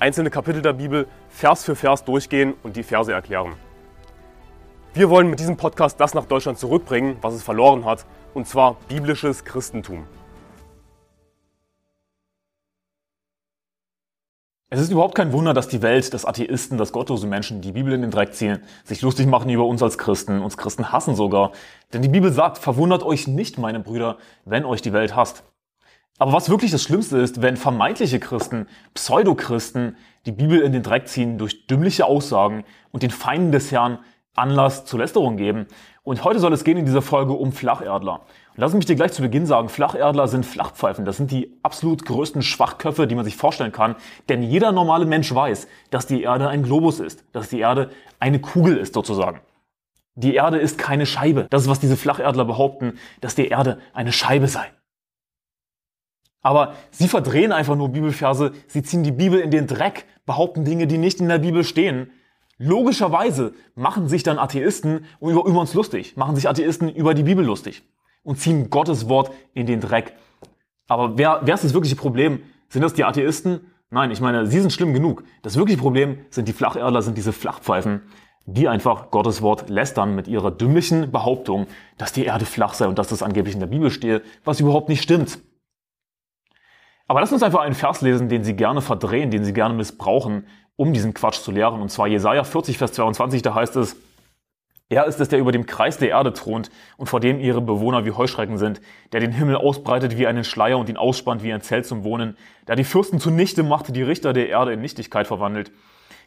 einzelne Kapitel der Bibel Vers für Vers durchgehen und die Verse erklären. Wir wollen mit diesem Podcast das nach Deutschland zurückbringen, was es verloren hat, und zwar biblisches Christentum. Es ist überhaupt kein Wunder, dass die Welt, dass Atheisten, dass gottlose Menschen die Bibel in den Dreck ziehen, sich lustig machen über uns als Christen, uns Christen hassen sogar. Denn die Bibel sagt, verwundert euch nicht, meine Brüder, wenn euch die Welt hasst. Aber was wirklich das Schlimmste ist, wenn vermeintliche Christen, Pseudochristen, die Bibel in den Dreck ziehen durch dümmliche Aussagen und den Feinden des Herrn Anlass zur Lästerung geben. Und heute soll es gehen in dieser Folge um Flacherdler. Und lass mich dir gleich zu Beginn sagen, Flacherdler sind Flachpfeifen. Das sind die absolut größten Schwachköpfe, die man sich vorstellen kann. Denn jeder normale Mensch weiß, dass die Erde ein Globus ist, dass die Erde eine Kugel ist sozusagen. Die Erde ist keine Scheibe. Das ist, was diese Flacherdler behaupten, dass die Erde eine Scheibe sei. Aber sie verdrehen einfach nur Bibelverse, sie ziehen die Bibel in den Dreck, behaupten Dinge, die nicht in der Bibel stehen. Logischerweise machen sich dann Atheisten über, über uns lustig, machen sich Atheisten über die Bibel lustig und ziehen Gottes Wort in den Dreck. Aber wer, wer ist das wirkliche Problem? Sind das die Atheisten? Nein, ich meine, sie sind schlimm genug. Das wirkliche Problem sind die Flacherdler, sind diese Flachpfeifen, die einfach Gottes Wort lästern mit ihrer dümmlichen Behauptung, dass die Erde flach sei und dass das angeblich in der Bibel stehe, was überhaupt nicht stimmt. Aber lass uns einfach einen Vers lesen, den sie gerne verdrehen, den sie gerne missbrauchen, um diesen Quatsch zu lehren. Und zwar Jesaja 40, Vers 22, da heißt es, er ist es, der über dem Kreis der Erde thront und vor dem ihre Bewohner wie Heuschrecken sind, der den Himmel ausbreitet wie einen Schleier und ihn ausspannt wie ein Zelt zum Wohnen, der die Fürsten zunichte macht, die Richter der Erde in Nichtigkeit verwandelt,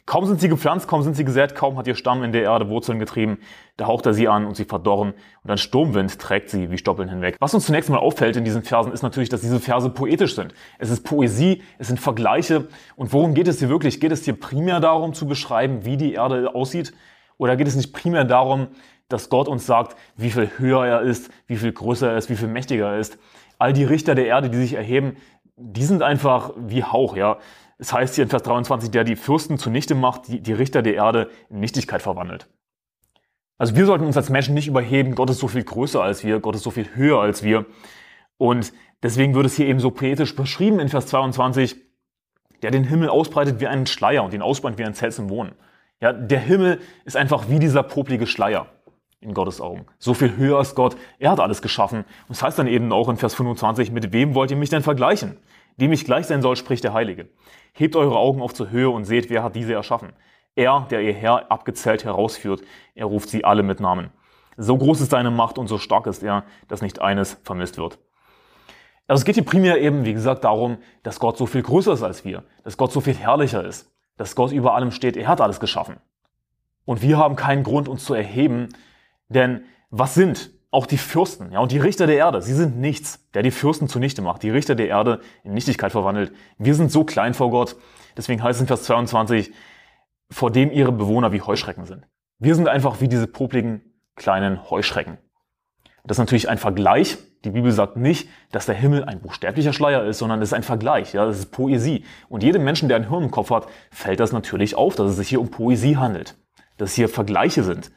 Kaum sind sie gepflanzt, kaum sind sie gesät, kaum hat ihr Stamm in der Erde Wurzeln getrieben, da haucht er sie an und sie verdorren und ein Sturmwind trägt sie wie Stoppeln hinweg. Was uns zunächst mal auffällt in diesen Versen ist natürlich, dass diese Verse poetisch sind. Es ist Poesie, es sind Vergleiche und worum geht es hier wirklich? Geht es hier primär darum zu beschreiben, wie die Erde aussieht oder geht es nicht primär darum, dass Gott uns sagt, wie viel höher er ist, wie viel größer er ist, wie viel mächtiger er ist? All die Richter der Erde, die sich erheben, die sind einfach wie Hauch, ja. Es heißt hier in Vers 23, der die Fürsten zunichte macht, die, die Richter der Erde in Nichtigkeit verwandelt. Also wir sollten uns als Menschen nicht überheben, Gott ist so viel größer als wir, Gott ist so viel höher als wir. Und deswegen wird es hier eben so poetisch beschrieben in Vers 22, der den Himmel ausbreitet wie einen Schleier und ihn ausspannt wie ein Zelt zum Wohnen. Ja, der Himmel ist einfach wie dieser poplige Schleier in Gottes Augen. So viel höher ist Gott. Er hat alles geschaffen. Und das heißt dann eben auch in Vers 25, mit wem wollt ihr mich denn vergleichen? Dem ich gleich sein soll, spricht der Heilige. Hebt eure Augen auf zur Höhe und seht, wer hat diese erschaffen. Er, der ihr Herr abgezählt herausführt, er ruft sie alle mit Namen. So groß ist seine Macht und so stark ist er, dass nicht eines vermisst wird. Also es geht hier primär eben, wie gesagt, darum, dass Gott so viel größer ist als wir, dass Gott so viel herrlicher ist, dass Gott über allem steht, er hat alles geschaffen. Und wir haben keinen Grund, uns zu erheben, denn was sind auch die Fürsten ja, und die Richter der Erde, sie sind nichts, der die Fürsten zunichte macht, die Richter der Erde in Nichtigkeit verwandelt. Wir sind so klein vor Gott, deswegen heißt es in Vers 22, vor dem ihre Bewohner wie Heuschrecken sind. Wir sind einfach wie diese popligen kleinen Heuschrecken. Das ist natürlich ein Vergleich. Die Bibel sagt nicht, dass der Himmel ein buchstäblicher Schleier ist, sondern es ist ein Vergleich. Ja, das ist Poesie. Und jedem Menschen, der ein Hirn im Kopf hat, fällt das natürlich auf, dass es sich hier um Poesie handelt. Dass hier Vergleiche sind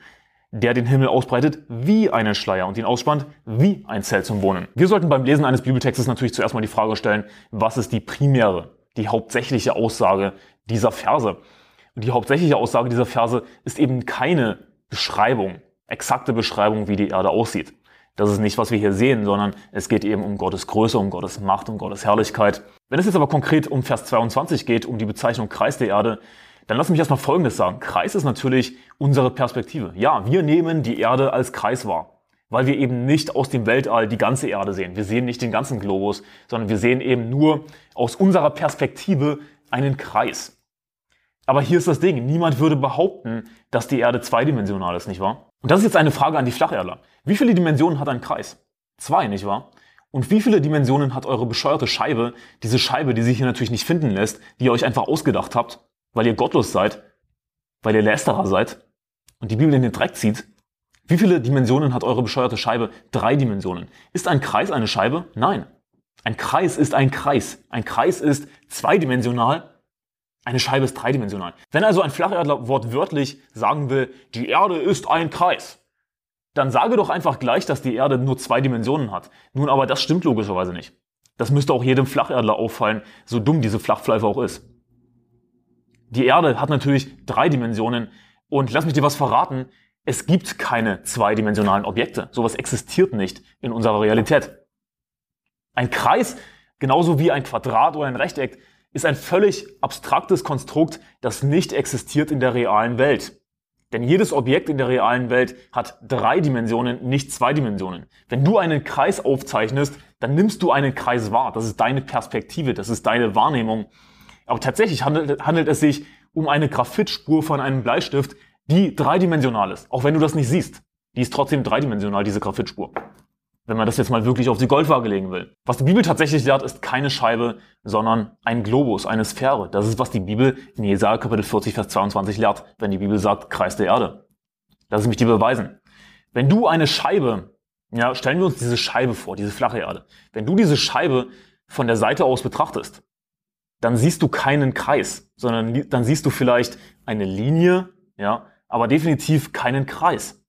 der den Himmel ausbreitet wie einen Schleier und ihn ausspannt wie ein Zelt zum Wohnen. Wir sollten beim Lesen eines Bibeltextes natürlich zuerst mal die Frage stellen, was ist die primäre, die hauptsächliche Aussage dieser Verse? Und die hauptsächliche Aussage dieser Verse ist eben keine Beschreibung, exakte Beschreibung, wie die Erde aussieht. Das ist nicht, was wir hier sehen, sondern es geht eben um Gottes Größe, um Gottes Macht, um Gottes Herrlichkeit. Wenn es jetzt aber konkret um Vers 22 geht, um die Bezeichnung Kreis der Erde, dann lass mich erstmal Folgendes sagen. Kreis ist natürlich unsere Perspektive. Ja, wir nehmen die Erde als Kreis wahr, weil wir eben nicht aus dem Weltall die ganze Erde sehen. Wir sehen nicht den ganzen Globus, sondern wir sehen eben nur aus unserer Perspektive einen Kreis. Aber hier ist das Ding. Niemand würde behaupten, dass die Erde zweidimensional ist, nicht wahr? Und das ist jetzt eine Frage an die Flacherdler. Wie viele Dimensionen hat ein Kreis? Zwei, nicht wahr? Und wie viele Dimensionen hat eure bescheuerte Scheibe, diese Scheibe, die sich hier natürlich nicht finden lässt, die ihr euch einfach ausgedacht habt, weil ihr gottlos seid. weil ihr Lästerer seid und die Bibel in den Dreck zieht. Wie viele Dimensionen hat eure bescheuerte Scheibe? Drei Dimensionen. Ist ein Kreis eine Scheibe? Nein. Ein Kreis ist ein Kreis. Ein Kreis ist zweidimensional. Eine Scheibe ist dreidimensional. Wenn also ein Flacherdler wortwörtlich sagen will, die Erde ist ein Kreis, dann sage doch einfach gleich, dass die Erde nur zwei Dimensionen hat. Nun aber das stimmt logischerweise nicht. Das müsste auch jedem Flacherdler auffallen, so dumm diese Flachpfeife auch ist. Die Erde hat natürlich drei Dimensionen und lass mich dir was verraten, es gibt keine zweidimensionalen Objekte. Sowas existiert nicht in unserer Realität. Ein Kreis, genauso wie ein Quadrat oder ein Rechteck, ist ein völlig abstraktes Konstrukt, das nicht existiert in der realen Welt. Denn jedes Objekt in der realen Welt hat drei Dimensionen, nicht zwei Dimensionen. Wenn du einen Kreis aufzeichnest, dann nimmst du einen Kreis wahr. Das ist deine Perspektive, das ist deine Wahrnehmung. Aber tatsächlich handelt, handelt es sich um eine Graphitspur von einem Bleistift, die dreidimensional ist. Auch wenn du das nicht siehst. Die ist trotzdem dreidimensional, diese Graphitspur. Wenn man das jetzt mal wirklich auf die Goldwaage legen will. Was die Bibel tatsächlich lehrt, ist keine Scheibe, sondern ein Globus, eine Sphäre. Das ist, was die Bibel in Jesaja Kapitel 40, Vers 22 lehrt, wenn die Bibel sagt, Kreis der Erde. Lass es mich dir beweisen. Wenn du eine Scheibe, ja, stellen wir uns diese Scheibe vor, diese flache Erde. Wenn du diese Scheibe von der Seite aus betrachtest, dann siehst du keinen Kreis, sondern dann siehst du vielleicht eine Linie, ja, aber definitiv keinen Kreis.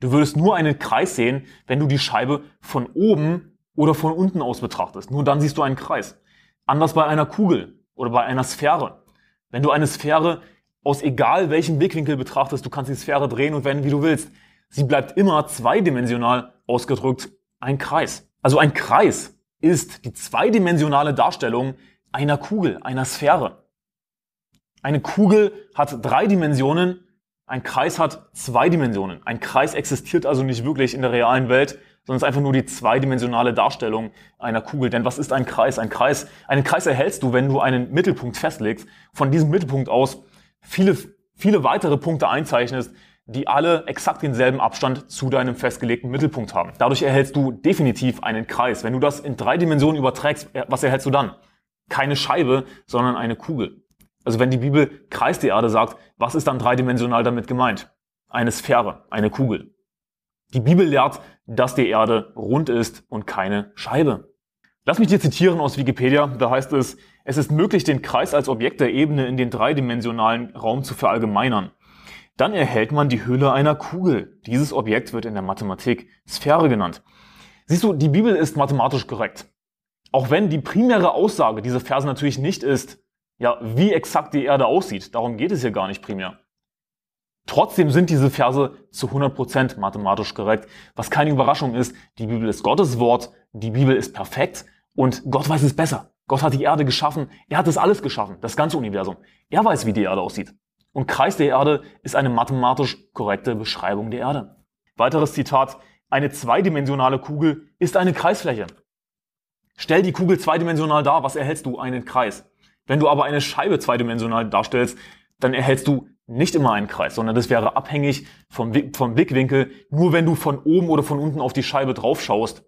Du würdest nur einen Kreis sehen, wenn du die Scheibe von oben oder von unten aus betrachtest. Nur dann siehst du einen Kreis. Anders bei einer Kugel oder bei einer Sphäre. Wenn du eine Sphäre aus egal welchem Blickwinkel betrachtest, du kannst die Sphäre drehen und wenden, wie du willst. Sie bleibt immer zweidimensional ausgedrückt ein Kreis. Also ein Kreis ist die zweidimensionale Darstellung einer Kugel, einer Sphäre. Eine Kugel hat drei Dimensionen, ein Kreis hat zwei Dimensionen. Ein Kreis existiert also nicht wirklich in der realen Welt, sondern ist einfach nur die zweidimensionale Darstellung einer Kugel. Denn was ist ein Kreis? Ein Kreis, einen Kreis erhältst du, wenn du einen Mittelpunkt festlegst, von diesem Mittelpunkt aus viele, viele weitere Punkte einzeichnest, die alle exakt denselben Abstand zu deinem festgelegten Mittelpunkt haben. Dadurch erhältst du definitiv einen Kreis. Wenn du das in drei Dimensionen überträgst, was erhältst du dann? Keine Scheibe, sondern eine Kugel. Also wenn die Bibel Kreis die Erde sagt, was ist dann dreidimensional damit gemeint? Eine Sphäre, eine Kugel. Die Bibel lehrt, dass die Erde rund ist und keine Scheibe. Lass mich dir zitieren aus Wikipedia. Da heißt es, es ist möglich, den Kreis als Objekt der Ebene in den dreidimensionalen Raum zu verallgemeinern. Dann erhält man die Hülle einer Kugel. Dieses Objekt wird in der Mathematik Sphäre genannt. Siehst du, die Bibel ist mathematisch korrekt. Auch wenn die primäre Aussage dieser Verse natürlich nicht ist, ja, wie exakt die Erde aussieht. Darum geht es hier gar nicht primär. Trotzdem sind diese Verse zu 100% mathematisch korrekt, was keine Überraschung ist. Die Bibel ist Gottes Wort, die Bibel ist perfekt und Gott weiß es besser. Gott hat die Erde geschaffen, er hat das alles geschaffen, das ganze Universum. Er weiß, wie die Erde aussieht. Und Kreis der Erde ist eine mathematisch korrekte Beschreibung der Erde. Weiteres Zitat, eine zweidimensionale Kugel ist eine Kreisfläche. Stell die Kugel zweidimensional dar, was erhältst du? Einen Kreis. Wenn du aber eine Scheibe zweidimensional darstellst, dann erhältst du nicht immer einen Kreis, sondern das wäre abhängig vom, vom Blickwinkel. Nur wenn du von oben oder von unten auf die Scheibe drauf schaust,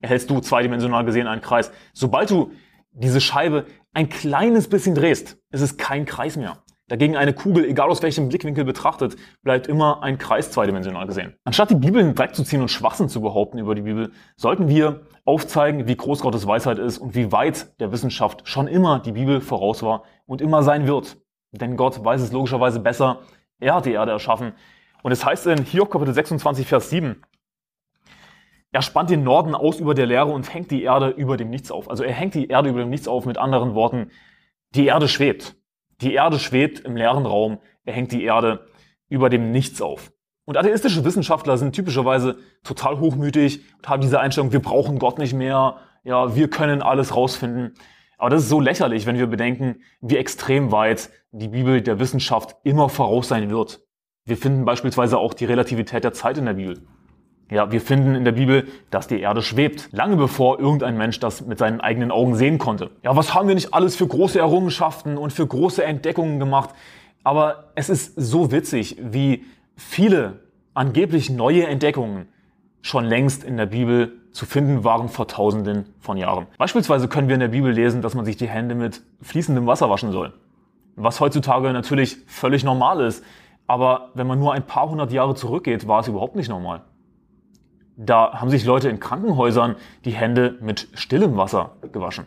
erhältst du zweidimensional gesehen einen Kreis. Sobald du diese Scheibe ein kleines bisschen drehst, ist es kein Kreis mehr. Dagegen eine Kugel, egal aus welchem Blickwinkel betrachtet, bleibt immer ein Kreis zweidimensional gesehen. Anstatt die Bibel in Dreck zu ziehen und Schwachsinn zu behaupten über die Bibel, sollten wir aufzeigen, wie groß Gottes Weisheit ist und wie weit der Wissenschaft schon immer die Bibel voraus war und immer sein wird. Denn Gott weiß es logischerweise besser. Er hat die Erde erschaffen. Und es heißt in Hiob Kapitel 26, Vers 7, er spannt den Norden aus über der Leere und hängt die Erde über dem Nichts auf. Also er hängt die Erde über dem Nichts auf. Mit anderen Worten, die Erde schwebt. Die Erde schwebt im leeren Raum. Er hängt die Erde über dem Nichts auf. Und atheistische Wissenschaftler sind typischerweise total hochmütig und haben diese Einstellung, wir brauchen Gott nicht mehr, ja, wir können alles rausfinden. Aber das ist so lächerlich, wenn wir bedenken, wie extrem weit die Bibel der Wissenschaft immer voraus sein wird. Wir finden beispielsweise auch die Relativität der Zeit in der Bibel. Ja, wir finden in der Bibel, dass die Erde schwebt, lange bevor irgendein Mensch das mit seinen eigenen Augen sehen konnte. Ja, was haben wir nicht alles für große Errungenschaften und für große Entdeckungen gemacht? Aber es ist so witzig, wie viele angeblich neue Entdeckungen schon längst in der Bibel zu finden waren vor Tausenden von Jahren. Beispielsweise können wir in der Bibel lesen, dass man sich die Hände mit fließendem Wasser waschen soll. was heutzutage natürlich völlig normal ist. Aber wenn man nur ein paar hundert Jahre zurückgeht, war es überhaupt nicht normal. Da haben sich Leute in Krankenhäusern die Hände mit stillem Wasser gewaschen.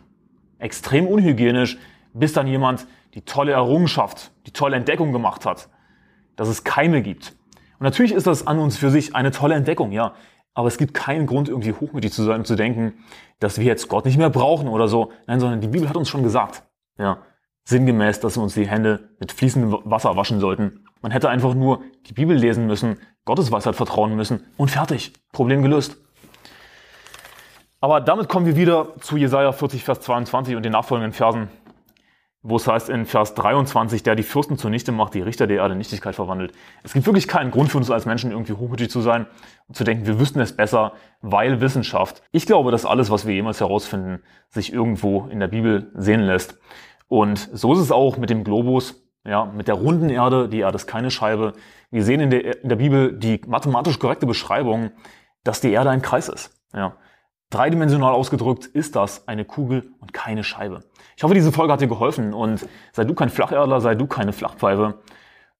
Extrem unhygienisch, bis dann jemand die tolle Errungenschaft, die tolle Entdeckung gemacht hat, dass es Keime gibt. Und natürlich ist das an uns für sich eine tolle Entdeckung, ja. Aber es gibt keinen Grund, irgendwie hochmütig zu sein und zu denken, dass wir jetzt Gott nicht mehr brauchen oder so. Nein, sondern die Bibel hat uns schon gesagt, ja, sinngemäß, dass wir uns die Hände mit fließendem Wasser waschen sollten. Man hätte einfach nur die Bibel lesen müssen, Gottes Weisheit vertrauen müssen und fertig. Problem gelöst. Aber damit kommen wir wieder zu Jesaja 40, Vers 22 und den nachfolgenden Versen, wo es heißt in Vers 23, der die Fürsten zunichte macht, die Richter der Erde in Nichtigkeit verwandelt. Es gibt wirklich keinen Grund für uns als Menschen irgendwie hochmütig zu sein und zu denken, wir wüssten es besser, weil Wissenschaft. Ich glaube, dass alles, was wir jemals herausfinden, sich irgendwo in der Bibel sehen lässt. Und so ist es auch mit dem Globus, ja, mit der runden Erde. Die Erde ist keine Scheibe. Wir sehen in der, in der Bibel die mathematisch korrekte Beschreibung, dass die Erde ein Kreis ist. Ja. Dreidimensional ausgedrückt ist das eine Kugel und keine Scheibe. Ich hoffe, diese Folge hat dir geholfen und sei du kein Flacherdler, sei du keine Flachpfeife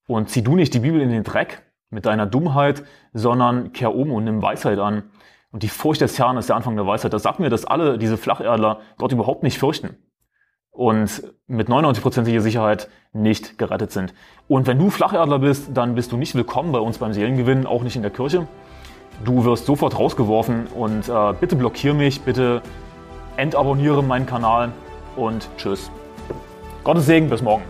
und zieh du nicht die Bibel in den Dreck mit deiner Dummheit, sondern kehr um und nimm Weisheit an. Und die Furcht des Herrn ist der Anfang der Weisheit. Das sagt mir, dass alle diese Flacherdler Gott überhaupt nicht fürchten und mit 99%iger Sicherheit nicht gerettet sind. Und wenn du Flacherdler bist, dann bist du nicht willkommen bei uns beim Seelengewinn, auch nicht in der Kirche. Du wirst sofort rausgeworfen und äh, bitte blockier mich, bitte entabonniere meinen Kanal und tschüss. Gottes Segen, bis morgen.